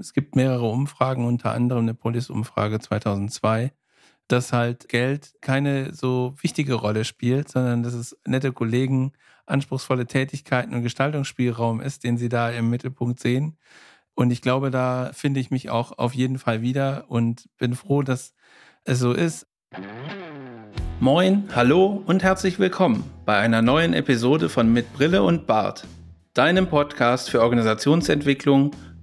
Es gibt mehrere Umfragen, unter anderem eine Polis-Umfrage 2002, dass halt Geld keine so wichtige Rolle spielt, sondern dass es nette Kollegen, anspruchsvolle Tätigkeiten und Gestaltungsspielraum ist, den sie da im Mittelpunkt sehen. Und ich glaube, da finde ich mich auch auf jeden Fall wieder und bin froh, dass es so ist. Moin, hallo und herzlich willkommen bei einer neuen Episode von Mit Brille und Bart, deinem Podcast für Organisationsentwicklung,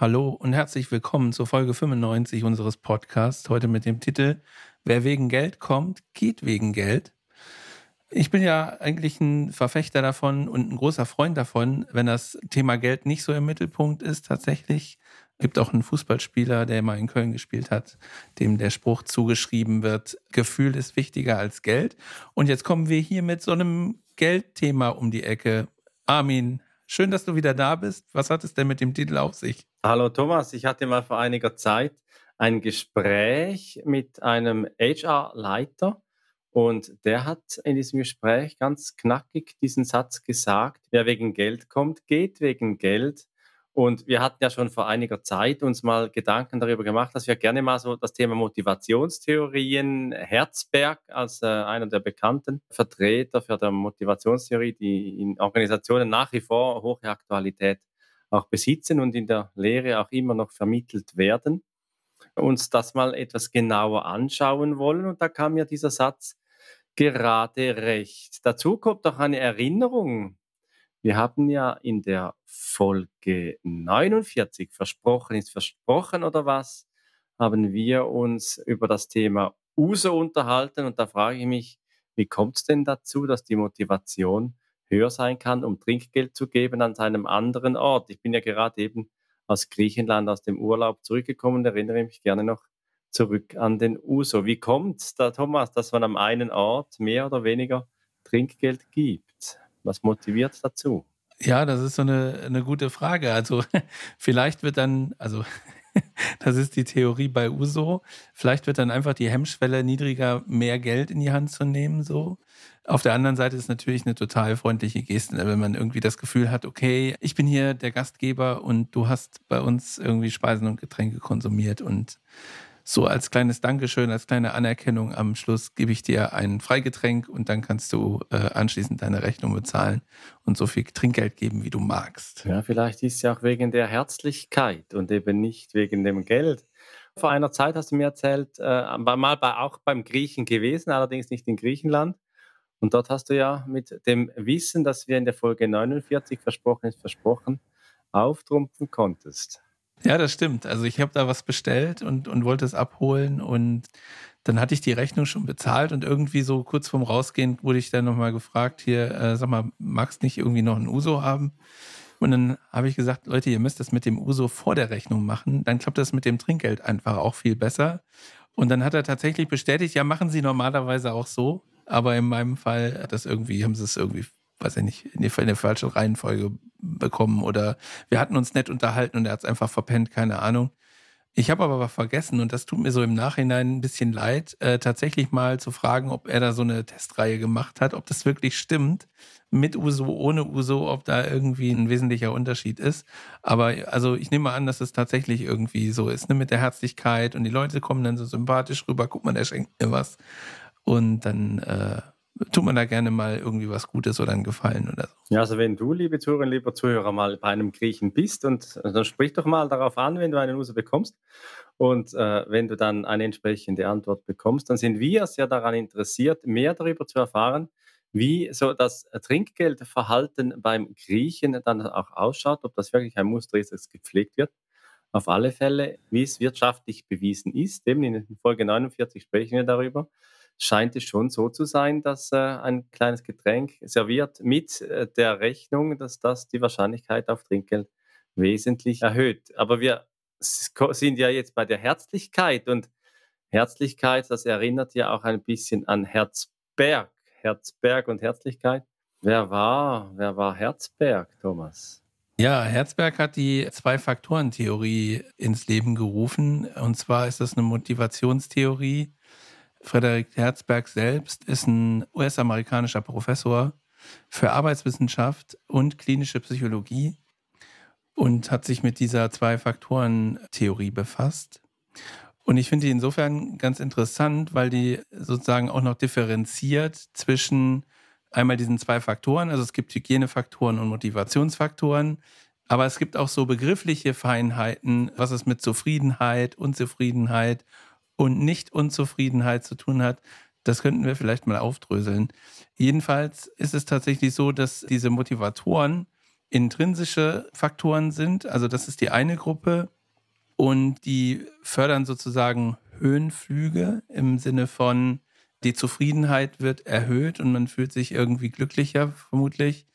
hallo und herzlich willkommen zur Folge 95 unseres Podcasts. Heute mit dem Titel Wer wegen Geld kommt, geht wegen Geld. Ich bin ja eigentlich ein Verfechter davon und ein großer Freund davon, wenn das Thema Geld nicht so im Mittelpunkt ist, tatsächlich. Es gibt auch einen Fußballspieler, der mal in Köln gespielt hat, dem der Spruch zugeschrieben wird, Gefühl ist wichtiger als Geld. Und jetzt kommen wir hier mit so einem Geldthema um die Ecke. Armin, schön, dass du wieder da bist. Was hat es denn mit dem Titel auf sich? Hallo Thomas, ich hatte mal vor einiger Zeit ein Gespräch mit einem HR-Leiter und der hat in diesem Gespräch ganz knackig diesen Satz gesagt, wer wegen Geld kommt, geht wegen Geld. Und wir hatten ja schon vor einiger Zeit uns mal Gedanken darüber gemacht, dass wir gerne mal so das Thema Motivationstheorien, Herzberg als äh, einer der bekannten Vertreter für die Motivationstheorie, die in Organisationen nach wie vor hohe Aktualität auch besitzen und in der Lehre auch immer noch vermittelt werden, uns das mal etwas genauer anschauen wollen. Und da kam ja dieser Satz, gerade recht. Dazu kommt auch eine Erinnerung. Wir haben ja in der Folge 49, versprochen ist versprochen oder was, haben wir uns über das Thema USO unterhalten und da frage ich mich, wie kommt es denn dazu, dass die Motivation höher sein kann, um Trinkgeld zu geben an seinem anderen Ort? Ich bin ja gerade eben aus Griechenland, aus dem Urlaub zurückgekommen, erinnere mich gerne noch zurück an den Uso. Wie kommt es da, Thomas, dass man am einen Ort mehr oder weniger Trinkgeld gibt? Was motiviert dazu? Ja, das ist so eine, eine gute Frage. Also vielleicht wird dann, also das ist die Theorie bei Uso, vielleicht wird dann einfach die Hemmschwelle niedriger, mehr Geld in die Hand zu nehmen, so. Auf der anderen Seite ist natürlich eine total freundliche Geste, wenn man irgendwie das Gefühl hat, okay, ich bin hier der Gastgeber und du hast bei uns irgendwie Speisen und Getränke konsumiert und so als kleines Dankeschön, als kleine Anerkennung am Schluss gebe ich dir ein Freigetränk und dann kannst du äh, anschließend deine Rechnung bezahlen und so viel Trinkgeld geben, wie du magst. Ja, vielleicht ist es ja auch wegen der Herzlichkeit und eben nicht wegen dem Geld. Vor einer Zeit hast du mir erzählt, äh, mal bei, auch beim Griechen gewesen, allerdings nicht in Griechenland. Und dort hast du ja mit dem Wissen, das wir in der Folge 49 versprochen ist, versprochen, auftrumpfen konntest. Ja, das stimmt. Also ich habe da was bestellt und, und wollte es abholen und dann hatte ich die Rechnung schon bezahlt und irgendwie so kurz vorm Rausgehen wurde ich dann nochmal gefragt, hier, äh, sag mal, magst nicht irgendwie noch ein Uso haben? Und dann habe ich gesagt, Leute, ihr müsst das mit dem Uso vor der Rechnung machen. Dann klappt das mit dem Trinkgeld einfach auch viel besser. Und dann hat er tatsächlich bestätigt, ja, machen Sie normalerweise auch so. Aber in meinem Fall das irgendwie, haben sie es irgendwie weiß ich nicht, in die falsche Reihenfolge bekommen oder wir hatten uns nett unterhalten und er hat es einfach verpennt, keine Ahnung. Ich habe aber vergessen, und das tut mir so im Nachhinein ein bisschen leid, äh, tatsächlich mal zu fragen, ob er da so eine Testreihe gemacht hat, ob das wirklich stimmt, mit Uso, ohne Uso, ob da irgendwie ein wesentlicher Unterschied ist. Aber also ich nehme an, dass es tatsächlich irgendwie so ist, ne, mit der Herzlichkeit und die Leute kommen dann so sympathisch rüber, guck mal, der schenkt mir was. Und dann äh, tut man da gerne mal irgendwie was Gutes oder einen Gefallen oder so. Ja, also wenn du, liebe Zuhörerinnen, lieber Zuhörer, mal bei einem Griechen bist und äh, dann sprich doch mal darauf an, wenn du einen User bekommst. Und äh, wenn du dann eine entsprechende Antwort bekommst, dann sind wir sehr daran interessiert, mehr darüber zu erfahren, wie so das Trinkgeldverhalten beim Griechen dann auch ausschaut, ob das wirklich ein Muster ist, das gepflegt wird. Auf alle Fälle, wie es wirtschaftlich bewiesen ist. Eben in Folge 49 sprechen wir darüber scheint es schon so zu sein, dass äh, ein kleines Getränk serviert mit äh, der Rechnung, dass das die Wahrscheinlichkeit auf Trinkgeld wesentlich erhöht. Aber wir sind ja jetzt bei der Herzlichkeit und Herzlichkeit, das erinnert ja auch ein bisschen an Herzberg. Herzberg und Herzlichkeit. Wer war, wer war Herzberg, Thomas? Ja, Herzberg hat die Zwei-Faktoren-Theorie ins Leben gerufen. Und zwar ist das eine Motivationstheorie. Frederik Herzberg selbst ist ein US-amerikanischer Professor für Arbeitswissenschaft und klinische Psychologie und hat sich mit dieser Zwei-Faktoren-Theorie befasst. Und ich finde die insofern ganz interessant, weil die sozusagen auch noch differenziert zwischen einmal diesen zwei Faktoren. Also es gibt Hygienefaktoren und Motivationsfaktoren. Aber es gibt auch so begriffliche Feinheiten, was es mit Zufriedenheit, Unzufriedenheit und Nicht-Unzufriedenheit zu tun hat. Das könnten wir vielleicht mal aufdröseln. Jedenfalls ist es tatsächlich so, dass diese Motivatoren intrinsische Faktoren sind. Also das ist die eine Gruppe. Und die fördern sozusagen Höhenflüge im Sinne von, die Zufriedenheit wird erhöht und man fühlt sich irgendwie glücklicher, vermutlich.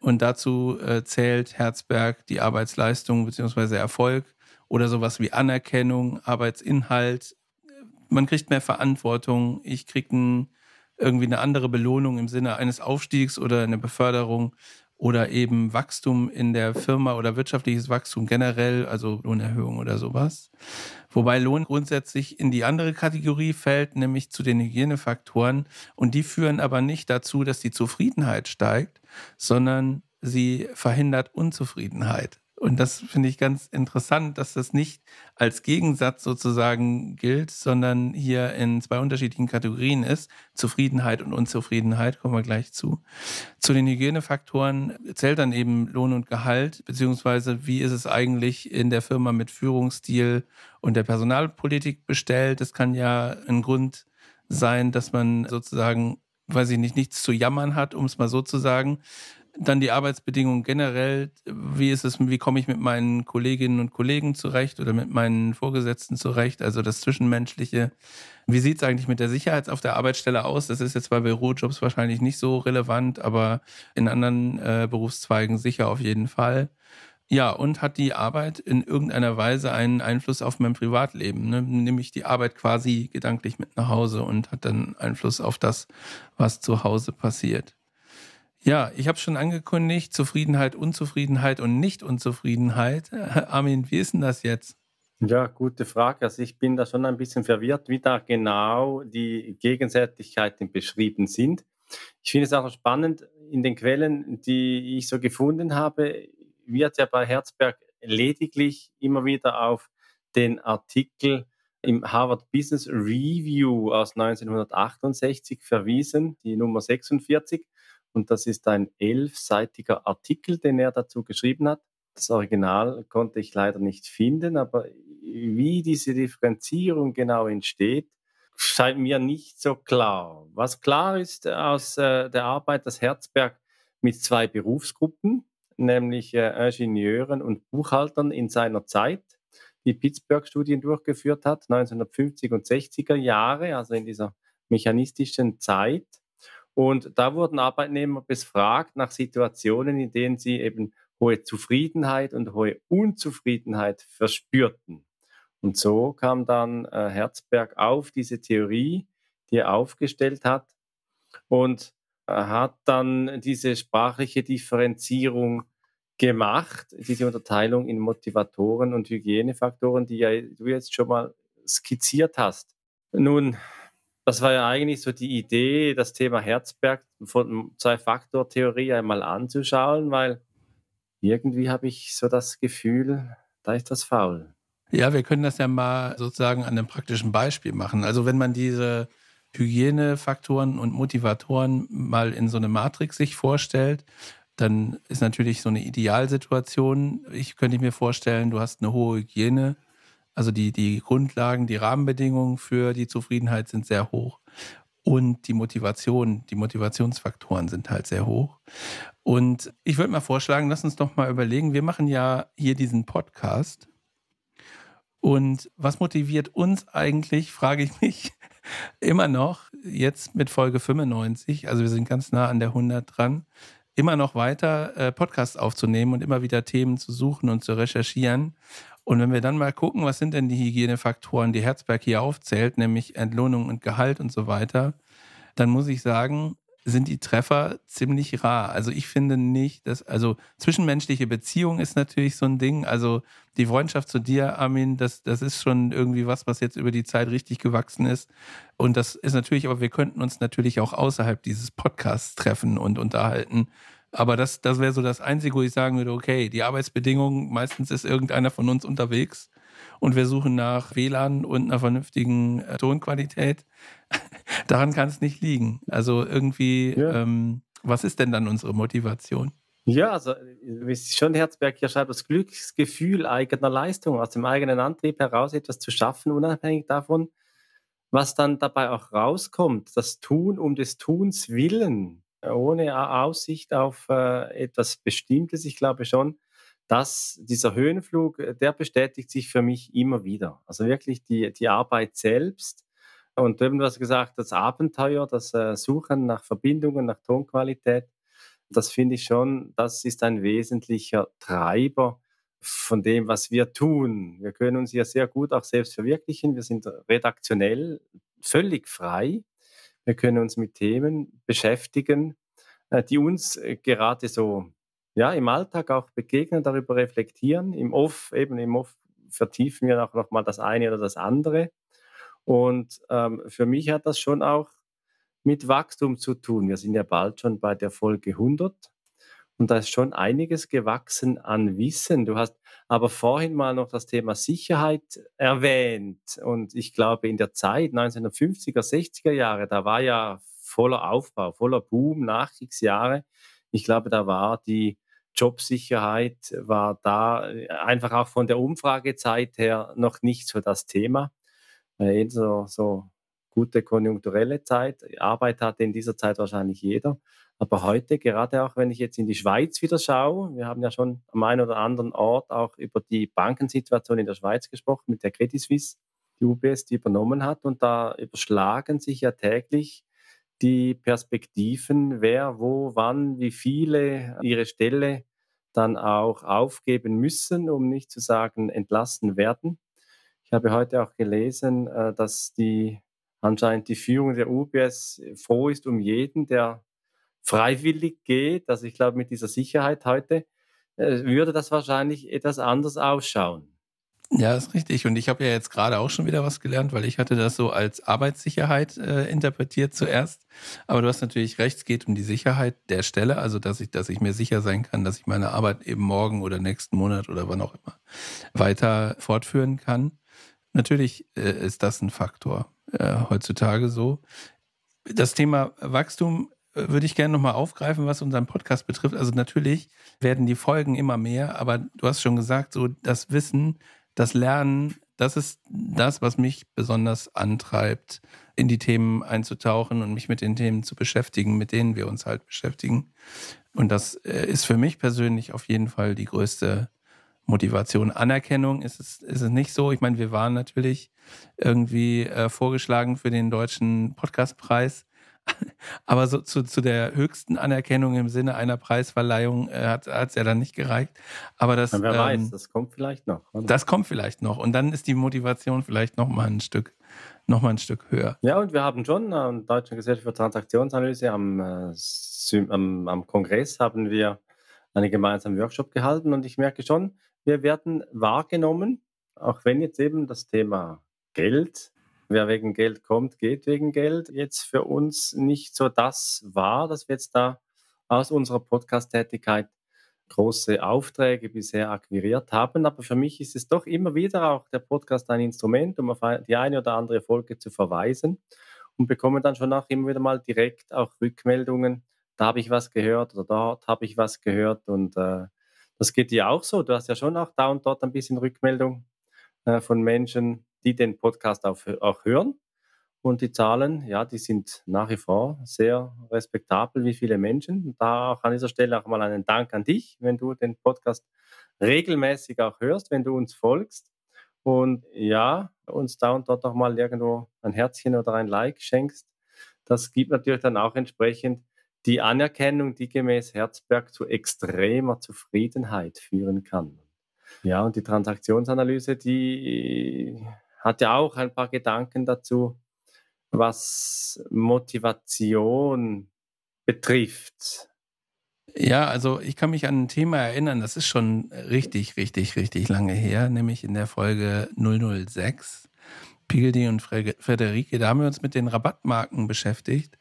Und dazu äh, zählt Herzberg die Arbeitsleistung bzw. Erfolg oder sowas wie Anerkennung, Arbeitsinhalt. Man kriegt mehr Verantwortung. Ich kriege irgendwie eine andere Belohnung im Sinne eines Aufstiegs oder eine Beförderung oder eben Wachstum in der Firma oder wirtschaftliches Wachstum generell, also Lohnerhöhung oder sowas. Wobei Lohn grundsätzlich in die andere Kategorie fällt, nämlich zu den Hygienefaktoren. Und die führen aber nicht dazu, dass die Zufriedenheit steigt, sondern sie verhindert Unzufriedenheit. Und das finde ich ganz interessant, dass das nicht als Gegensatz sozusagen gilt, sondern hier in zwei unterschiedlichen Kategorien ist. Zufriedenheit und Unzufriedenheit, kommen wir gleich zu. Zu den Hygienefaktoren zählt dann eben Lohn und Gehalt, beziehungsweise wie ist es eigentlich in der Firma mit Führungsstil und der Personalpolitik bestellt. Es kann ja ein Grund sein, dass man sozusagen weiß ich nicht, nichts zu jammern hat, um es mal so zu sagen. Dann die Arbeitsbedingungen generell. Wie ist es, wie komme ich mit meinen Kolleginnen und Kollegen zurecht oder mit meinen Vorgesetzten zurecht? Also das Zwischenmenschliche. Wie sieht es eigentlich mit der Sicherheit auf der Arbeitsstelle aus? Das ist jetzt bei Bürojobs wahrscheinlich nicht so relevant, aber in anderen äh, Berufszweigen sicher auf jeden Fall. Ja, und hat die Arbeit in irgendeiner Weise einen Einfluss auf mein Privatleben? Ne? Nehme ich die Arbeit quasi gedanklich mit nach Hause und hat dann Einfluss auf das, was zu Hause passiert? Ja, ich habe schon angekündigt, Zufriedenheit, Unzufriedenheit und Nicht-Unzufriedenheit. Armin, wie ist denn das jetzt? Ja, gute Frage. Also ich bin da schon ein bisschen verwirrt, wie da genau die Gegensätzlichkeiten beschrieben sind. Ich finde es auch spannend, in den Quellen, die ich so gefunden habe, wird ja bei Herzberg lediglich immer wieder auf den Artikel im Harvard Business Review aus 1968 verwiesen, die Nummer 46. Und das ist ein elfseitiger Artikel, den er dazu geschrieben hat. Das Original konnte ich leider nicht finden, aber wie diese Differenzierung genau entsteht, scheint mir nicht so klar. Was klar ist aus äh, der Arbeit, dass Herzberg mit zwei Berufsgruppen, nämlich äh, Ingenieuren und Buchhaltern in seiner Zeit, die Pittsburgh-Studien durchgeführt hat, 1950 und 60er Jahre, also in dieser mechanistischen Zeit, und da wurden Arbeitnehmer befragt nach Situationen, in denen sie eben hohe Zufriedenheit und hohe Unzufriedenheit verspürten. Und so kam dann äh, Herzberg auf diese Theorie, die er aufgestellt hat und äh, hat dann diese sprachliche Differenzierung gemacht, diese Unterteilung in Motivatoren und Hygienefaktoren, die ja du jetzt schon mal skizziert hast. Nun, das war ja eigentlich so die Idee, das Thema Herzberg von Zwei-Faktor-Theorie einmal anzuschauen, weil irgendwie habe ich so das Gefühl, da ist das faul. Ja, wir können das ja mal sozusagen an einem praktischen Beispiel machen. Also wenn man diese Hygienefaktoren und Motivatoren mal in so eine Matrix sich vorstellt, dann ist natürlich so eine Idealsituation. Ich könnte mir vorstellen, du hast eine hohe Hygiene also die, die Grundlagen, die Rahmenbedingungen für die Zufriedenheit sind sehr hoch. Und die Motivation, die Motivationsfaktoren sind halt sehr hoch. Und ich würde mal vorschlagen, lass uns doch mal überlegen, wir machen ja hier diesen Podcast. Und was motiviert uns eigentlich, frage ich mich immer noch, jetzt mit Folge 95, also wir sind ganz nah an der 100 dran, immer noch weiter äh, Podcasts aufzunehmen und immer wieder Themen zu suchen und zu recherchieren. Und wenn wir dann mal gucken, was sind denn die Hygienefaktoren, die Herzberg hier aufzählt, nämlich Entlohnung und Gehalt und so weiter, dann muss ich sagen, sind die Treffer ziemlich rar. Also ich finde nicht, dass, also zwischenmenschliche Beziehung ist natürlich so ein Ding. Also die Freundschaft zu dir, Armin, das, das ist schon irgendwie was, was jetzt über die Zeit richtig gewachsen ist. Und das ist natürlich, aber wir könnten uns natürlich auch außerhalb dieses Podcasts treffen und unterhalten. Aber das, das wäre so das Einzige, wo ich sagen würde, okay, die Arbeitsbedingungen, meistens ist irgendeiner von uns unterwegs und wir suchen nach WLAN und einer vernünftigen äh, Tonqualität. Daran kann es nicht liegen. Also irgendwie, ja. ähm, was ist denn dann unsere Motivation? Ja, also wie schon Herzberg hier schreibt, das Glücksgefühl eigener Leistung, aus dem eigenen Antrieb heraus etwas zu schaffen, unabhängig davon, was dann dabei auch rauskommt. Das Tun um des Tuns willen, ohne Aussicht auf äh, etwas Bestimmtes. Ich glaube schon, dass dieser Höhenflug, äh, der bestätigt sich für mich immer wieder. Also wirklich die, die Arbeit selbst. Und du hast gesagt, das Abenteuer, das äh, Suchen nach Verbindungen, nach Tonqualität, das finde ich schon, das ist ein wesentlicher Treiber von dem, was wir tun. Wir können uns ja sehr gut auch selbst verwirklichen. Wir sind redaktionell völlig frei. Wir können uns mit Themen beschäftigen, äh, die uns gerade so ja, im Alltag auch begegnen, darüber reflektieren. Im Off, eben im Off vertiefen wir auch nochmal das eine oder das andere. Und ähm, für mich hat das schon auch mit Wachstum zu tun. Wir sind ja bald schon bei der Folge 100 und da ist schon einiges gewachsen an Wissen. Du hast aber vorhin mal noch das Thema Sicherheit erwähnt und ich glaube in der Zeit 1950er, 60er Jahre, da war ja voller Aufbau, voller Boom, Nachkriegsjahre. Ich glaube, da war die Jobsicherheit war da äh, einfach auch von der Umfragezeit her noch nicht so das Thema. Äh, so, so gute konjunkturelle Zeit. Arbeit hatte in dieser Zeit wahrscheinlich jeder. Aber heute, gerade auch wenn ich jetzt in die Schweiz wieder schaue, wir haben ja schon am einen oder anderen Ort auch über die Bankensituation in der Schweiz gesprochen mit der Credit Suisse, die UBS die übernommen hat. Und da überschlagen sich ja täglich die Perspektiven, wer, wo, wann, wie viele ihre Stelle dann auch aufgeben müssen, um nicht zu sagen entlassen werden. Ich habe heute auch gelesen, äh, dass die anscheinend die Führung der UBS froh ist um jeden, der freiwillig geht. Also ich glaube, mit dieser Sicherheit heute äh, würde das wahrscheinlich etwas anders ausschauen. Ja, ist richtig. Und ich habe ja jetzt gerade auch schon wieder was gelernt, weil ich hatte das so als Arbeitssicherheit äh, interpretiert zuerst. Aber du hast natürlich recht, es geht um die Sicherheit der Stelle, also dass ich, dass ich mir sicher sein kann, dass ich meine Arbeit eben morgen oder nächsten Monat oder wann auch immer weiter fortführen kann. Natürlich äh, ist das ein Faktor äh, heutzutage so. Das Thema Wachstum würde ich gerne nochmal aufgreifen, was unseren Podcast betrifft. Also natürlich werden die Folgen immer mehr, aber du hast schon gesagt, so das Wissen, das Lernen, das ist das, was mich besonders antreibt, in die Themen einzutauchen und mich mit den Themen zu beschäftigen, mit denen wir uns halt beschäftigen. Und das äh, ist für mich persönlich auf jeden Fall die größte Motivation. Anerkennung ist es, ist es nicht so. Ich meine, wir waren natürlich irgendwie äh, vorgeschlagen für den deutschen Podcastpreis. Aber so zu, zu der höchsten Anerkennung im Sinne einer Preisverleihung äh, hat es ja dann nicht gereicht. Aber das. Ja, wer ähm, weiß, das kommt vielleicht noch. Oder? Das kommt vielleicht noch. Und dann ist die Motivation vielleicht noch mal ein Stück, noch mal ein Stück höher. Ja, und wir haben schon am Deutschen Gesellschaft für Transaktionsanalyse am, äh, am, am Kongress haben wir einen gemeinsamen Workshop gehalten und ich merke schon, wir werden wahrgenommen, auch wenn jetzt eben das Thema Geld wer wegen Geld kommt, geht wegen Geld, jetzt für uns nicht so das war, dass wir jetzt da aus unserer Podcast-Tätigkeit große Aufträge bisher akquiriert haben. Aber für mich ist es doch immer wieder auch der Podcast ein Instrument, um auf die eine oder andere Folge zu verweisen und bekomme dann schon auch immer wieder mal direkt auch Rückmeldungen. Da habe ich was gehört oder dort habe ich was gehört und äh, das geht dir auch so. Du hast ja schon auch da und dort ein bisschen Rückmeldung äh, von Menschen, die den Podcast auch, auch hören. Und die Zahlen, ja, die sind nach wie vor sehr respektabel, wie viele Menschen. Da auch an dieser Stelle auch mal einen Dank an dich, wenn du den Podcast regelmäßig auch hörst, wenn du uns folgst. Und ja, uns da und dort auch mal irgendwo ein Herzchen oder ein Like schenkst. Das gibt natürlich dann auch entsprechend die Anerkennung, die gemäß Herzberg zu extremer Zufriedenheit führen kann. Ja, und die Transaktionsanalyse, die hat ja auch ein paar Gedanken dazu, was Motivation betrifft. Ja, also ich kann mich an ein Thema erinnern, das ist schon richtig, richtig, richtig lange her, nämlich in der Folge 006. Pigildi und Frederike, da haben wir uns mit den Rabattmarken beschäftigt,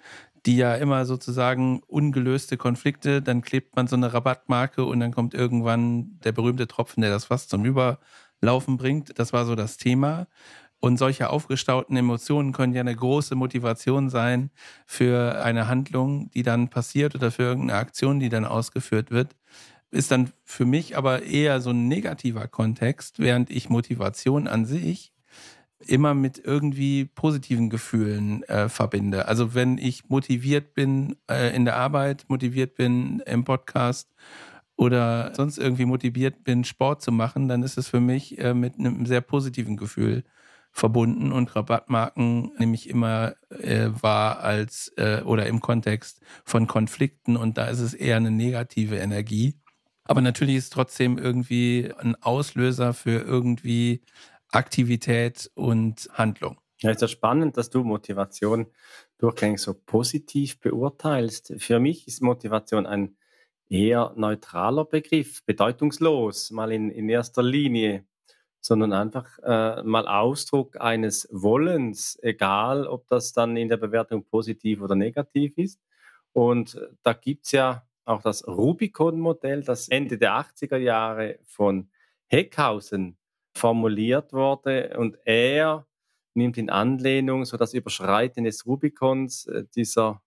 die ja immer sozusagen ungelöste Konflikte, dann klebt man so eine Rabattmarke und dann kommt irgendwann der berühmte Tropfen, der das fast zum Überlaufen bringt. Das war so das Thema. Und solche aufgestauten Emotionen können ja eine große Motivation sein für eine Handlung, die dann passiert oder für irgendeine Aktion, die dann ausgeführt wird. Ist dann für mich aber eher so ein negativer Kontext, während ich Motivation an sich immer mit irgendwie positiven Gefühlen äh, verbinde. Also wenn ich motiviert bin äh, in der Arbeit, motiviert bin im Podcast oder sonst irgendwie motiviert bin, Sport zu machen, dann ist es für mich äh, mit einem sehr positiven Gefühl verbunden und Rabattmarken nämlich immer äh, war als äh, oder im Kontext von Konflikten und da ist es eher eine negative Energie. Aber natürlich ist es trotzdem irgendwie ein Auslöser für irgendwie Aktivität und Handlung. Ja, ist ja spannend, dass du Motivation durchgängig so positiv beurteilst. Für mich ist Motivation ein eher neutraler Begriff, bedeutungslos, mal in, in erster Linie sondern einfach äh, mal Ausdruck eines Wollens, egal ob das dann in der Bewertung positiv oder negativ ist. Und äh, da gibt es ja auch das Rubicon-Modell, das Ende der 80er Jahre von Heckhausen formuliert wurde. Und er nimmt in Anlehnung so das Überschreiten des Rubicons, äh, dieser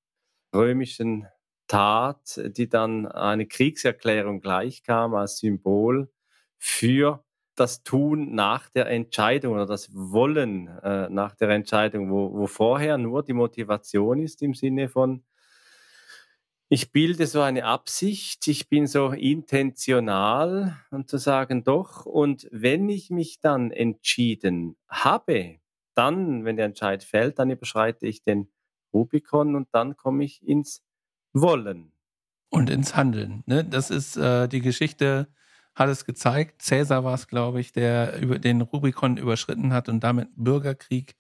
römischen Tat, die dann eine Kriegserklärung gleichkam als Symbol für das Tun nach der Entscheidung oder das Wollen äh, nach der Entscheidung, wo, wo vorher nur die Motivation ist im Sinne von, ich bilde so eine Absicht, ich bin so intentional und zu sagen, doch, und wenn ich mich dann entschieden habe, dann, wenn der Entscheid fällt, dann überschreite ich den Rubikon und dann komme ich ins Wollen. Und ins Handeln. Ne? Das ist äh, die Geschichte hat es gezeigt. Cäsar war es, glaube ich, der über den Rubikon überschritten hat und damit Bürgerkrieg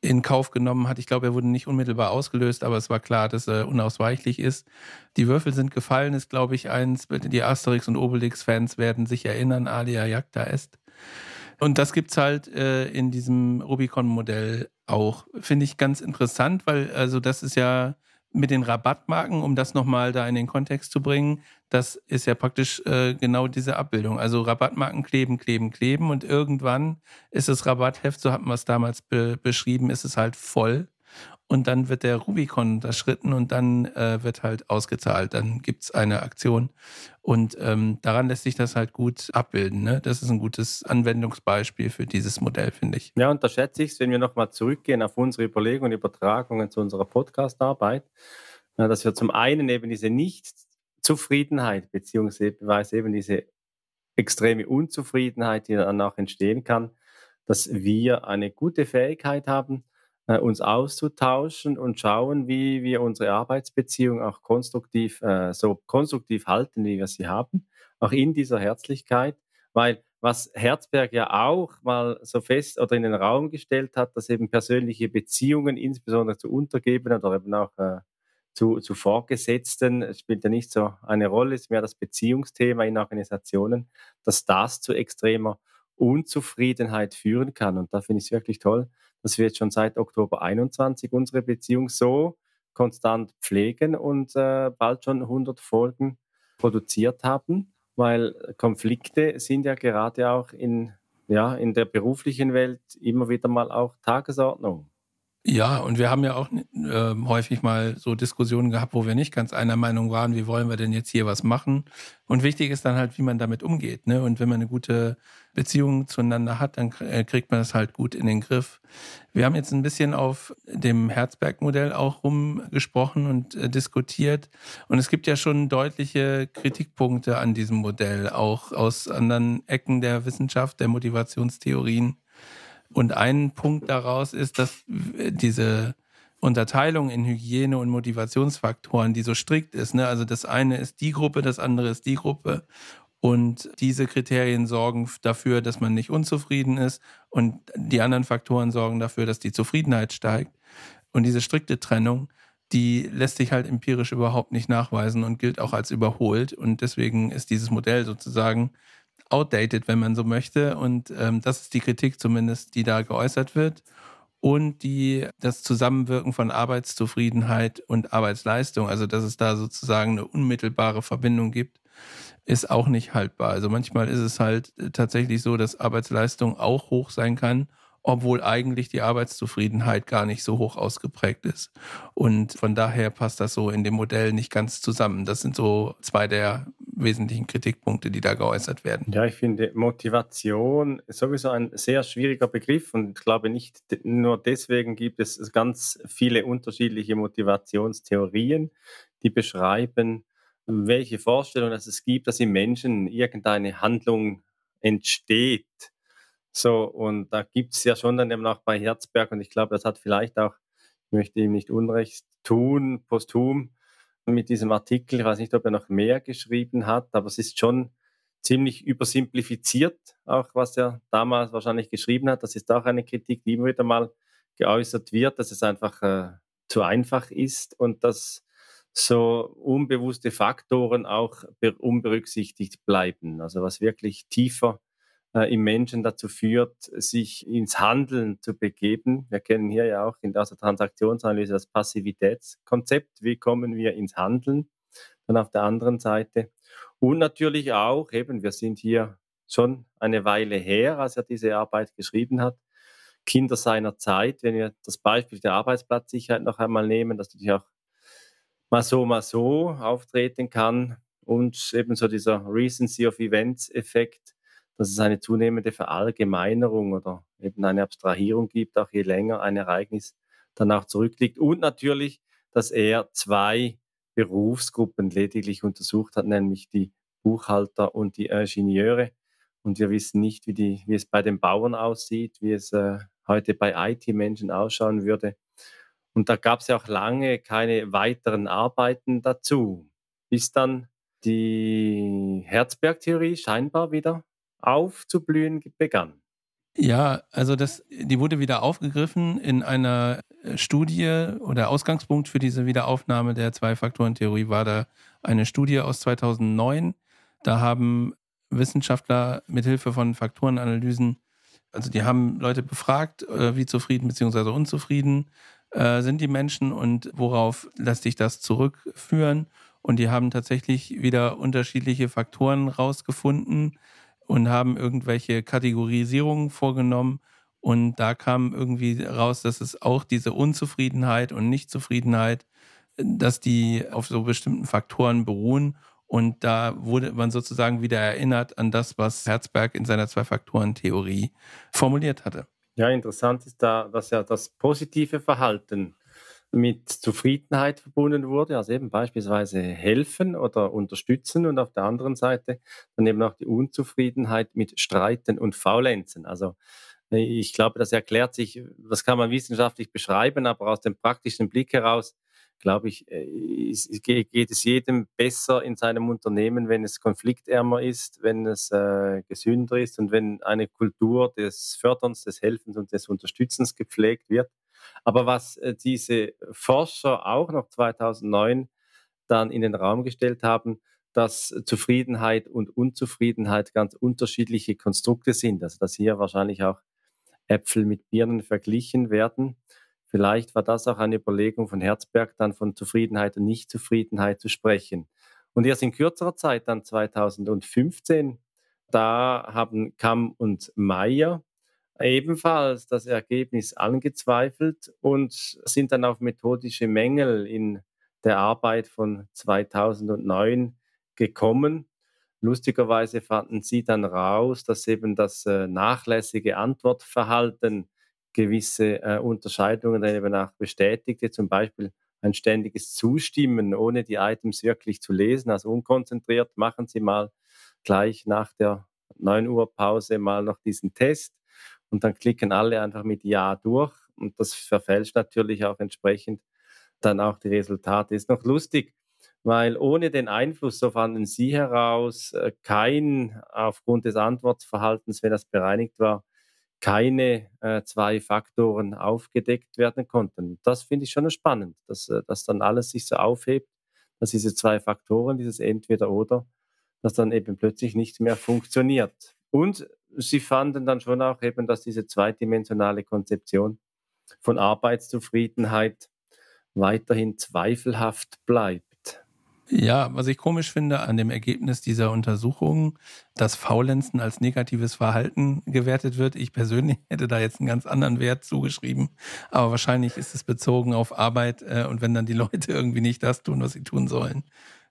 in Kauf genommen hat. Ich glaube, er wurde nicht unmittelbar ausgelöst, aber es war klar, dass er unausweichlich ist. Die Würfel sind gefallen, ist, glaube ich, eins. Die Asterix- und Obelix-Fans werden sich erinnern, alia jacta est. Und das gibt es halt äh, in diesem Rubicon-Modell auch. Finde ich ganz interessant, weil also das ist ja mit den Rabattmarken, um das nochmal da in den Kontext zu bringen, das ist ja praktisch äh, genau diese Abbildung. Also Rabattmarken kleben, kleben, kleben und irgendwann ist das Rabattheft, so hat man es damals be beschrieben, ist es halt voll und dann wird der Rubicon unterschritten und dann äh, wird halt ausgezahlt. Dann gibt es eine Aktion und ähm, daran lässt sich das halt gut abbilden. Ne? Das ist ein gutes Anwendungsbeispiel für dieses Modell, finde ich. Ja, und da schätze ich es, wenn wir nochmal zurückgehen auf unsere Überlegungen, Übertragungen zu unserer Podcast-Arbeit, dass wir zum einen eben diese Nichtzufriedenheit beziehungsweise eben diese extreme Unzufriedenheit, die danach entstehen kann, dass wir eine gute Fähigkeit haben, äh, uns auszutauschen und schauen, wie wir unsere Arbeitsbeziehung auch konstruktiv, äh, so konstruktiv halten, wie wir sie haben, auch in dieser Herzlichkeit, weil was Herzberg ja auch mal so fest oder in den Raum gestellt hat, dass eben persönliche Beziehungen, insbesondere zu Untergebenen oder eben auch äh, zu, zu Vorgesetzten, spielt ja nicht so eine Rolle, ist mehr das Beziehungsthema in Organisationen, dass das zu extremer Unzufriedenheit führen kann. Und da finde ich es wirklich toll, dass wir jetzt schon seit Oktober 21 unsere Beziehung so konstant pflegen und äh, bald schon 100 Folgen produziert haben, weil Konflikte sind ja gerade auch in, ja, in der beruflichen Welt immer wieder mal auch Tagesordnung. Ja, und wir haben ja auch äh, häufig mal so Diskussionen gehabt, wo wir nicht ganz einer Meinung waren, wie wollen wir denn jetzt hier was machen. Und wichtig ist dann halt, wie man damit umgeht. Ne? Und wenn man eine gute Beziehung zueinander hat, dann äh, kriegt man das halt gut in den Griff. Wir haben jetzt ein bisschen auf dem Herzberg-Modell auch rumgesprochen und äh, diskutiert. Und es gibt ja schon deutliche Kritikpunkte an diesem Modell, auch aus anderen Ecken der Wissenschaft, der Motivationstheorien. Und ein Punkt daraus ist, dass diese Unterteilung in Hygiene- und Motivationsfaktoren, die so strikt ist. Ne? Also das eine ist die Gruppe, das andere ist die Gruppe. Und diese Kriterien sorgen dafür, dass man nicht unzufrieden ist und die anderen Faktoren sorgen dafür, dass die Zufriedenheit steigt. Und diese strikte Trennung, die lässt sich halt empirisch überhaupt nicht nachweisen und gilt auch als überholt. Und deswegen ist dieses Modell sozusagen outdated, wenn man so möchte. Und ähm, das ist die Kritik zumindest, die da geäußert wird. Und die, das Zusammenwirken von Arbeitszufriedenheit und Arbeitsleistung, also dass es da sozusagen eine unmittelbare Verbindung gibt, ist auch nicht haltbar. Also manchmal ist es halt tatsächlich so, dass Arbeitsleistung auch hoch sein kann obwohl eigentlich die Arbeitszufriedenheit gar nicht so hoch ausgeprägt ist. Und von daher passt das so in dem Modell nicht ganz zusammen. Das sind so zwei der wesentlichen Kritikpunkte, die da geäußert werden. Ja, ich finde Motivation sowieso ein sehr schwieriger Begriff und ich glaube nicht nur deswegen gibt es ganz viele unterschiedliche Motivationstheorien, die beschreiben, welche Vorstellung es gibt, dass im Menschen irgendeine Handlung entsteht so, und da gibt es ja schon dann eben auch bei Herzberg, und ich glaube, das hat vielleicht auch, ich möchte ihm nicht Unrecht tun, posthum mit diesem Artikel, ich weiß nicht, ob er noch mehr geschrieben hat, aber es ist schon ziemlich übersimplifiziert, auch was er damals wahrscheinlich geschrieben hat. Das ist auch eine Kritik, die immer wieder mal geäußert wird, dass es einfach äh, zu einfach ist und dass so unbewusste Faktoren auch unberücksichtigt bleiben. Also was wirklich tiefer im Menschen dazu führt, sich ins Handeln zu begeben. Wir kennen hier ja auch in der Transaktionsanalyse das Passivitätskonzept. Wie kommen wir ins Handeln? Dann auf der anderen Seite. Und natürlich auch, eben, wir sind hier schon eine Weile her, als er diese Arbeit geschrieben hat. Kinder seiner Zeit, wenn wir das Beispiel der Arbeitsplatzsicherheit noch einmal nehmen, dass natürlich auch mal so, mal so auftreten kann und ebenso dieser Recency of Events Effekt, dass es eine zunehmende Verallgemeinerung oder eben eine Abstrahierung gibt, auch je länger ein Ereignis danach zurückliegt. Und natürlich, dass er zwei Berufsgruppen lediglich untersucht hat, nämlich die Buchhalter und die Ingenieure. Und wir wissen nicht, wie, die, wie es bei den Bauern aussieht, wie es äh, heute bei IT-Menschen ausschauen würde. Und da gab es ja auch lange keine weiteren Arbeiten dazu, bis dann die Herzberg-Theorie scheinbar wieder aufzublühen begann. Ja, also das, die wurde wieder aufgegriffen in einer äh, Studie oder Ausgangspunkt für diese Wiederaufnahme der Zwei-Faktoren-Theorie war da eine Studie aus 2009. Da haben Wissenschaftler mithilfe von Faktorenanalysen, also die haben Leute befragt, äh, wie zufrieden bzw. unzufrieden äh, sind die Menschen und worauf lässt sich das zurückführen. Und die haben tatsächlich wieder unterschiedliche Faktoren rausgefunden und haben irgendwelche Kategorisierungen vorgenommen. Und da kam irgendwie raus, dass es auch diese Unzufriedenheit und Nichtzufriedenheit, dass die auf so bestimmten Faktoren beruhen. Und da wurde man sozusagen wieder erinnert an das, was Herzberg in seiner Zwei-Faktoren-Theorie formuliert hatte. Ja, interessant ist da, dass ja das positive Verhalten mit Zufriedenheit verbunden wurde, also eben beispielsweise helfen oder unterstützen und auf der anderen Seite dann eben auch die Unzufriedenheit mit Streiten und Faulenzen. Also äh, ich glaube, das erklärt sich, das kann man wissenschaftlich beschreiben, aber aus dem praktischen Blick heraus, glaube ich, äh, geht es jedem besser in seinem Unternehmen, wenn es konfliktärmer ist, wenn es äh, gesünder ist und wenn eine Kultur des Förderns, des Helfens und des Unterstützens gepflegt wird. Aber was äh, diese Forscher auch noch 2009 dann in den Raum gestellt haben, dass Zufriedenheit und Unzufriedenheit ganz unterschiedliche Konstrukte sind. Also dass hier wahrscheinlich auch Äpfel mit Birnen verglichen werden. Vielleicht war das auch eine Überlegung von Herzberg, dann von Zufriedenheit und Nichtzufriedenheit zu sprechen. Und erst in kürzerer Zeit, dann 2015, da haben Kamm und Meyer ebenfalls das Ergebnis angezweifelt und sind dann auf methodische Mängel in der Arbeit von 2009 gekommen. Lustigerweise fanden sie dann raus, dass eben das äh, nachlässige Antwortverhalten gewisse äh, Unterscheidungen dann eben auch bestätigte, zum Beispiel ein ständiges Zustimmen, ohne die Items wirklich zu lesen, also unkonzentriert, machen Sie mal gleich nach der 9 Uhr Pause mal noch diesen Test und dann klicken alle einfach mit Ja durch und das verfälscht natürlich auch entsprechend dann auch die Resultate. Ist noch lustig, weil ohne den Einfluss, so fanden Sie heraus, äh, kein, aufgrund des Antwortverhaltens, wenn das bereinigt war, keine äh, zwei Faktoren aufgedeckt werden konnten. Das finde ich schon spannend, dass, äh, dass dann alles sich so aufhebt, dass diese zwei Faktoren, dieses Entweder-Oder, dass dann eben plötzlich nicht mehr funktioniert. Und sie fanden dann schon auch eben, dass diese zweidimensionale Konzeption von Arbeitszufriedenheit weiterhin zweifelhaft bleibt. Ja, was ich komisch finde an dem Ergebnis dieser Untersuchung, dass Faulenzen als negatives Verhalten gewertet wird. Ich persönlich hätte da jetzt einen ganz anderen Wert zugeschrieben, aber wahrscheinlich ist es bezogen auf Arbeit äh, und wenn dann die Leute irgendwie nicht das tun, was sie tun sollen,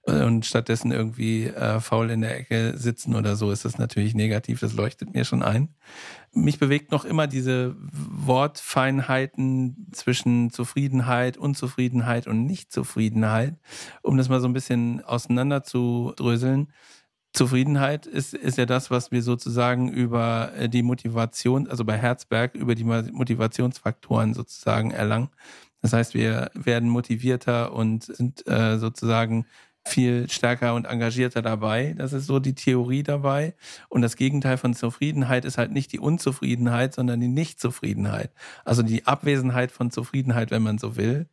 und stattdessen irgendwie äh, faul in der Ecke sitzen oder so, ist das natürlich negativ. Das leuchtet mir schon ein. Mich bewegt noch immer diese Wortfeinheiten zwischen Zufriedenheit, Unzufriedenheit und Nichtzufriedenheit, um das mal so ein bisschen auseinander zu dröseln. Zufriedenheit ist, ist ja das, was wir sozusagen über äh, die Motivation, also bei Herzberg, über die Motivationsfaktoren sozusagen erlangen. Das heißt, wir werden motivierter und sind äh, sozusagen viel stärker und engagierter dabei. Das ist so die Theorie dabei. Und das Gegenteil von Zufriedenheit ist halt nicht die Unzufriedenheit, sondern die Nichtzufriedenheit. Also die Abwesenheit von Zufriedenheit, wenn man so will.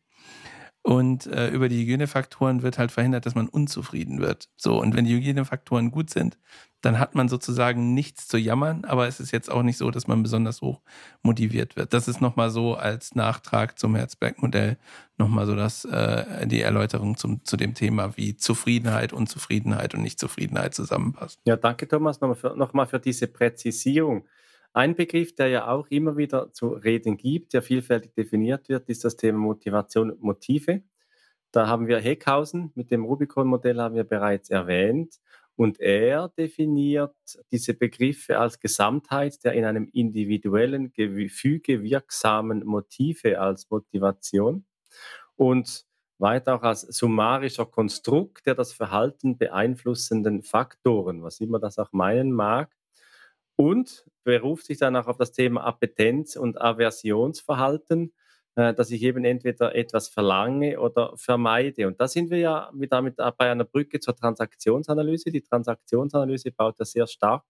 Und äh, über die Hygienefaktoren wird halt verhindert, dass man unzufrieden wird. So, und wenn die Hygienefaktoren gut sind, dann hat man sozusagen nichts zu jammern, aber es ist jetzt auch nicht so, dass man besonders hoch motiviert wird. Das ist nochmal so als Nachtrag zum Herzberg-Modell nochmal so das, äh, die Erläuterung zum, zu dem Thema, wie Zufriedenheit, Unzufriedenheit und Nichtzufriedenheit zusammenpassen. Ja, danke Thomas nochmal für, noch für diese Präzisierung. Ein Begriff, der ja auch immer wieder zu reden gibt, der vielfältig definiert wird, ist das Thema Motivation und Motive. Da haben wir Heckhausen mit dem Rubicon-Modell haben wir bereits erwähnt. Und er definiert diese Begriffe als Gesamtheit der in einem individuellen Gefüge wirksamen Motive als Motivation und weiter auch als summarischer Konstrukt der das Verhalten beeinflussenden Faktoren, was immer das auch meinen mag, und beruft sich dann auch auf das Thema Appetenz und Aversionsverhalten, äh, dass ich eben entweder etwas verlange oder vermeide. Und da sind wir ja damit bei einer Brücke zur Transaktionsanalyse. Die Transaktionsanalyse baut ja sehr stark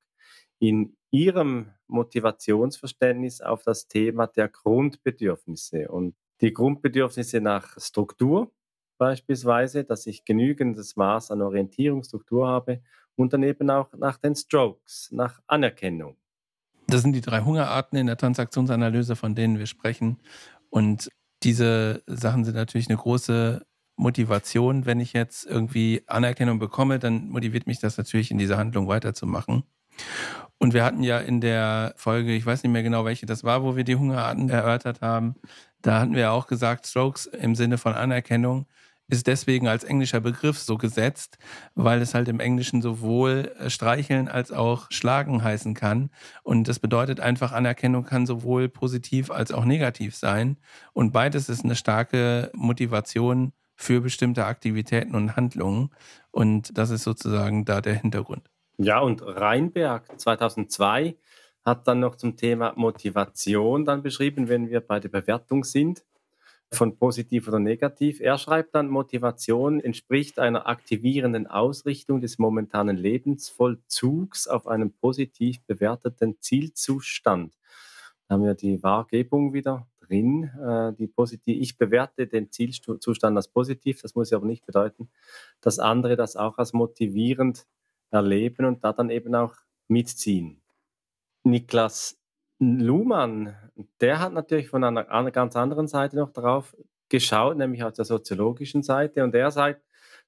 in ihrem Motivationsverständnis auf das Thema der Grundbedürfnisse und die Grundbedürfnisse nach Struktur beispielsweise, dass ich genügendes Maß an Orientierungsstruktur habe und dann eben auch nach den Strokes, nach Anerkennung. Das sind die drei Hungerarten in der Transaktionsanalyse, von denen wir sprechen. Und diese Sachen sind natürlich eine große Motivation. Wenn ich jetzt irgendwie Anerkennung bekomme, dann motiviert mich das natürlich in dieser Handlung weiterzumachen. Und wir hatten ja in der Folge, ich weiß nicht mehr genau, welche das war, wo wir die Hungerarten erörtert haben, da hatten wir auch gesagt, Strokes im Sinne von Anerkennung ist deswegen als englischer Begriff so gesetzt, weil es halt im Englischen sowohl äh, streicheln als auch schlagen heißen kann. Und das bedeutet einfach, Anerkennung kann sowohl positiv als auch negativ sein. Und beides ist eine starke Motivation für bestimmte Aktivitäten und Handlungen. Und das ist sozusagen da der Hintergrund. Ja, und Reinberg 2002 hat dann noch zum Thema Motivation dann beschrieben, wenn wir bei der Bewertung sind von positiv oder negativ. Er schreibt dann, Motivation entspricht einer aktivierenden Ausrichtung des momentanen Lebensvollzugs auf einen positiv bewerteten Zielzustand. Da haben wir die Wahrgebung wieder drin. Äh, die positiv, ich bewerte den Zielzustand als positiv, das muss aber nicht bedeuten, dass andere das auch als motivierend erleben und da dann eben auch mitziehen. Niklas Luhmann, der hat natürlich von einer, einer ganz anderen Seite noch drauf geschaut, nämlich aus der soziologischen Seite. Und er sagt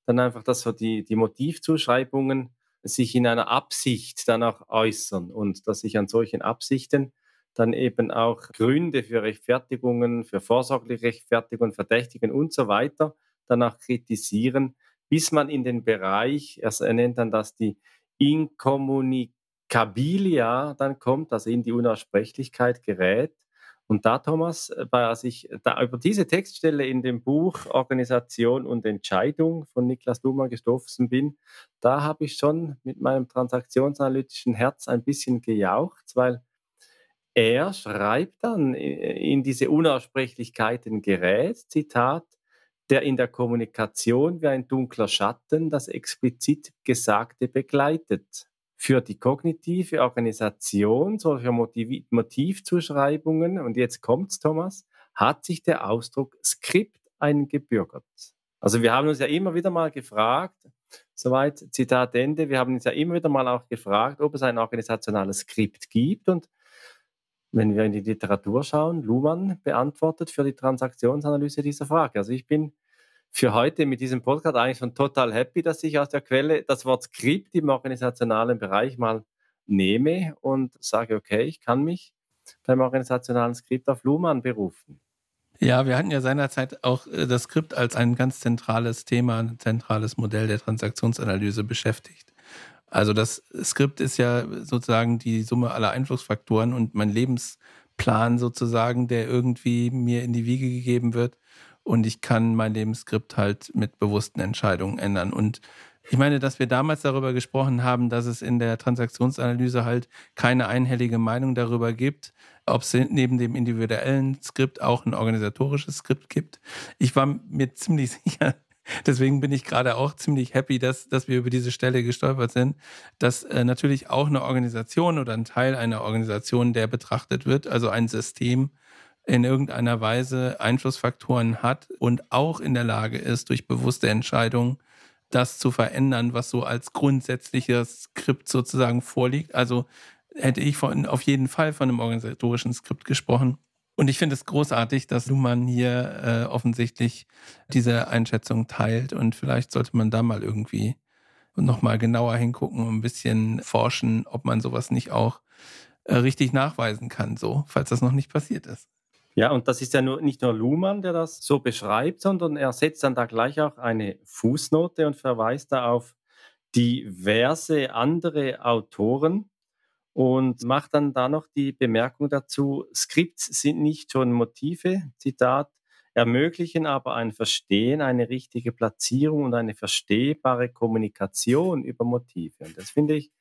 dann einfach, dass so die, die Motivzuschreibungen sich in einer Absicht dann auch äußern und dass sich an solchen Absichten dann eben auch Gründe für Rechtfertigungen, für vorsorgliche Rechtfertigungen, Verdächtigen und so weiter danach kritisieren, bis man in den Bereich, er nennt dann das die Inkommunikation, Kabilia dann kommt, also in die Unaussprechlichkeit gerät. Und da, Thomas, äh, als ich da über diese Textstelle in dem Buch Organisation und Entscheidung von Niklas Luhmann gestoßen bin, da habe ich schon mit meinem transaktionsanalytischen Herz ein bisschen gejaucht, weil er schreibt dann in diese Unaussprechlichkeiten gerät, Zitat, der in der Kommunikation wie ein dunkler Schatten das explizit Gesagte begleitet. Für die kognitive Organisation solcher Motiv Motivzuschreibungen, und jetzt kommt's, Thomas, hat sich der Ausdruck Skript eingebürgert. Also wir haben uns ja immer wieder mal gefragt, soweit Zitat Ende, wir haben uns ja immer wieder mal auch gefragt, ob es ein organisationales Skript gibt und wenn wir in die Literatur schauen, Luhmann beantwortet für die Transaktionsanalyse dieser Frage. Also ich bin für heute mit diesem Podcast eigentlich schon total happy, dass ich aus der Quelle das Wort Skript im organisationalen Bereich mal nehme und sage, okay, ich kann mich beim organisationalen Skript auf Luhmann berufen. Ja, wir hatten ja seinerzeit auch äh, das Skript als ein ganz zentrales Thema, ein zentrales Modell der Transaktionsanalyse beschäftigt. Also das Skript ist ja sozusagen die Summe aller Einflussfaktoren und mein Lebensplan sozusagen, der irgendwie mir in die Wiege gegeben wird. Und ich kann mein Lebensskript halt mit bewussten Entscheidungen ändern. Und ich meine, dass wir damals darüber gesprochen haben, dass es in der Transaktionsanalyse halt keine einhellige Meinung darüber gibt, ob es neben dem individuellen Skript auch ein organisatorisches Skript gibt. Ich war mir ziemlich sicher, deswegen bin ich gerade auch ziemlich happy, dass, dass wir über diese Stelle gestolpert sind, dass äh, natürlich auch eine Organisation oder ein Teil einer Organisation, der betrachtet wird, also ein System, in irgendeiner Weise Einflussfaktoren hat und auch in der Lage ist, durch bewusste Entscheidungen das zu verändern, was so als grundsätzliches Skript sozusagen vorliegt. Also hätte ich von, auf jeden Fall von einem organisatorischen Skript gesprochen. Und ich finde es großartig, dass Luhmann hier äh, offensichtlich diese Einschätzung teilt. Und vielleicht sollte man da mal irgendwie nochmal genauer hingucken und ein bisschen forschen, ob man sowas nicht auch äh, richtig nachweisen kann, so, falls das noch nicht passiert ist. Ja, und das ist ja nur, nicht nur Luhmann, der das so beschreibt, sondern er setzt dann da gleich auch eine Fußnote und verweist da auf diverse andere Autoren, und macht dann da noch die Bemerkung dazu, Skripts sind nicht schon Motive, Zitat, ermöglichen aber ein Verstehen, eine richtige Platzierung und eine verstehbare Kommunikation über Motive. Und das finde ich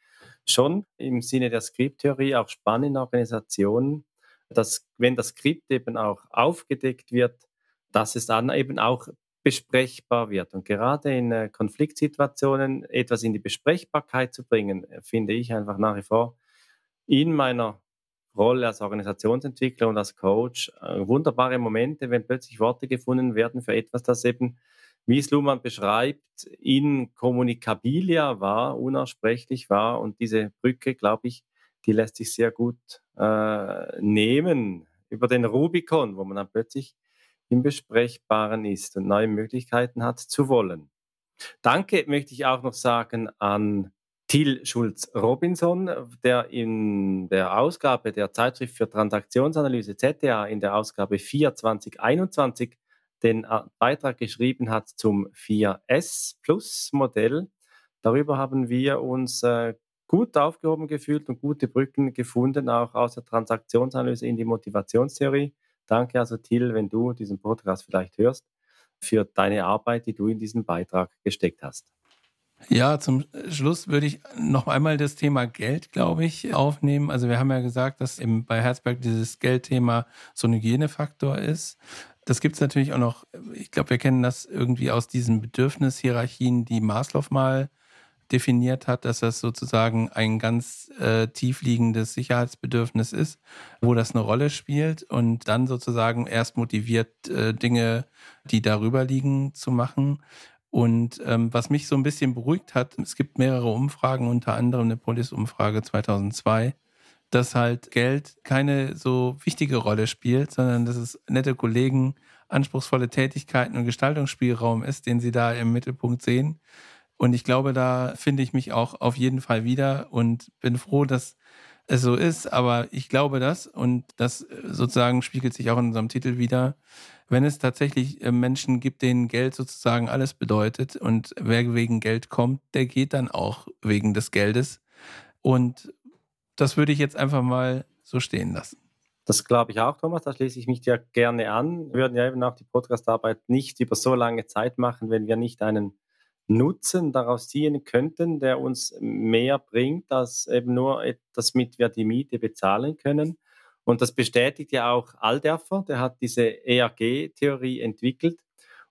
schon im Sinne der Skripttheorie auch spannend in Organisationen, dass wenn das Skript eben auch aufgedeckt wird, dass es dann eben auch besprechbar wird. Und gerade in äh, Konfliktsituationen etwas in die Besprechbarkeit zu bringen, finde ich einfach nach wie vor in meiner Rolle als Organisationsentwickler und als Coach äh, wunderbare Momente, wenn plötzlich Worte gefunden werden für etwas, das eben, wie es Luhmann beschreibt, in Kommunikabilia war, unaussprechlich war. Und diese Brücke, glaube ich, die lässt sich sehr gut äh, nehmen über den Rubikon, wo man dann plötzlich im Besprechbaren ist und neue Möglichkeiten hat zu wollen. Danke möchte ich auch noch sagen an Till Schulz-Robinson, der in der Ausgabe der Zeitschrift für Transaktionsanalyse ZDA in der Ausgabe 4 2021 den äh, Beitrag geschrieben hat zum 4S Plus Modell. Darüber haben wir uns äh, gut aufgehoben gefühlt und gute Brücken gefunden, auch aus der Transaktionsanalyse in die Motivationstheorie. Danke also, Till, wenn du diesen Podcast vielleicht hörst, für deine Arbeit, die du in diesen Beitrag gesteckt hast. Ja, zum Schluss würde ich noch einmal das Thema Geld, glaube ich, aufnehmen. Also wir haben ja gesagt, dass eben bei Herzberg dieses Geldthema so ein Hygienefaktor ist. Das gibt es natürlich auch noch, ich glaube, wir kennen das irgendwie aus diesen Bedürfnishierarchien, die Maslow mal definiert hat, dass das sozusagen ein ganz äh, tiefliegendes Sicherheitsbedürfnis ist, wo das eine Rolle spielt und dann sozusagen erst motiviert, äh, Dinge, die darüber liegen, zu machen. Und ähm, was mich so ein bisschen beruhigt hat, es gibt mehrere Umfragen, unter anderem eine Polis-Umfrage 2002, dass halt Geld keine so wichtige Rolle spielt, sondern dass es nette Kollegen, anspruchsvolle Tätigkeiten und Gestaltungsspielraum ist, den sie da im Mittelpunkt sehen. Und ich glaube, da finde ich mich auch auf jeden Fall wieder und bin froh, dass es so ist. Aber ich glaube das und das sozusagen spiegelt sich auch in unserem Titel wieder, wenn es tatsächlich äh, Menschen gibt, denen Geld sozusagen alles bedeutet und wer wegen Geld kommt, der geht dann auch wegen des Geldes. Und das würde ich jetzt einfach mal so stehen lassen. Das glaube ich auch, Thomas. Da schließe ich mich dir gerne an. Wir würden ja eben auch die Podcastarbeit nicht über so lange Zeit machen, wenn wir nicht einen Nutzen daraus ziehen könnten, der uns mehr bringt, als eben nur etwas, mit wir die Miete bezahlen können. Und das bestätigt ja auch Alderfer, der hat diese ERG-Theorie entwickelt.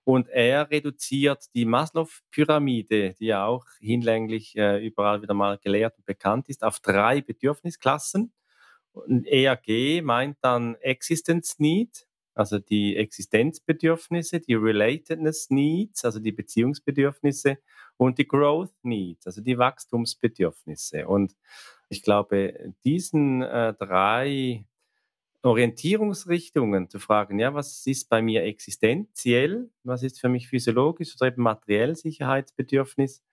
Und er reduziert die Maslow-Pyramide, die ja auch hinlänglich äh, überall wieder mal gelehrt und bekannt ist, auf drei Bedürfnisklassen. Und ERG meint dann Existence Need, also die Existenzbedürfnisse, die Relatedness Needs, also die Beziehungsbedürfnisse und die Growth Needs, also die Wachstumsbedürfnisse. Und ich glaube, diesen äh, drei Orientierungsrichtungen zu fragen, ja, was ist bei mir existenziell, was ist für mich physiologisch oder eben materiell Sicherheitsbedürfnis,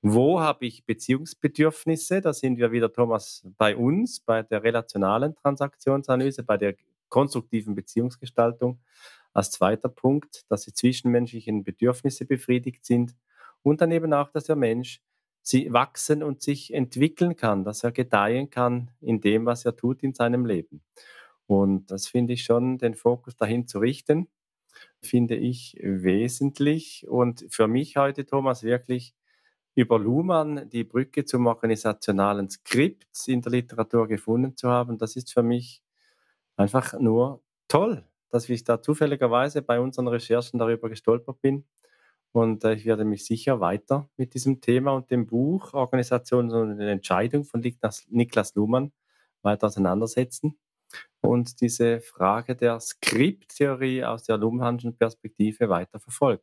wo habe ich Beziehungsbedürfnisse, da sind wir wieder, Thomas, bei uns, bei der relationalen Transaktionsanalyse, bei der konstruktiven Beziehungsgestaltung als zweiter Punkt, dass die zwischenmenschlichen Bedürfnisse befriedigt sind und dann eben auch, dass der Mensch sie wachsen und sich entwickeln kann, dass er gedeihen kann in dem, was er tut in seinem Leben. Und das finde ich schon, den Fokus dahin zu richten, finde ich wesentlich. Und für mich heute, Thomas, wirklich über Luhmann die Brücke zum organisationalen Skript in der Literatur gefunden zu haben, das ist für mich einfach nur toll, dass ich da zufälligerweise bei unseren Recherchen darüber gestolpert bin. Und äh, ich werde mich sicher weiter mit diesem Thema und dem Buch Organisation und Entscheidung von Niklas, Luhmann weiter auseinandersetzen und diese Frage der Skripttheorie aus der Luhmannschen Perspektive weiter verfolgen.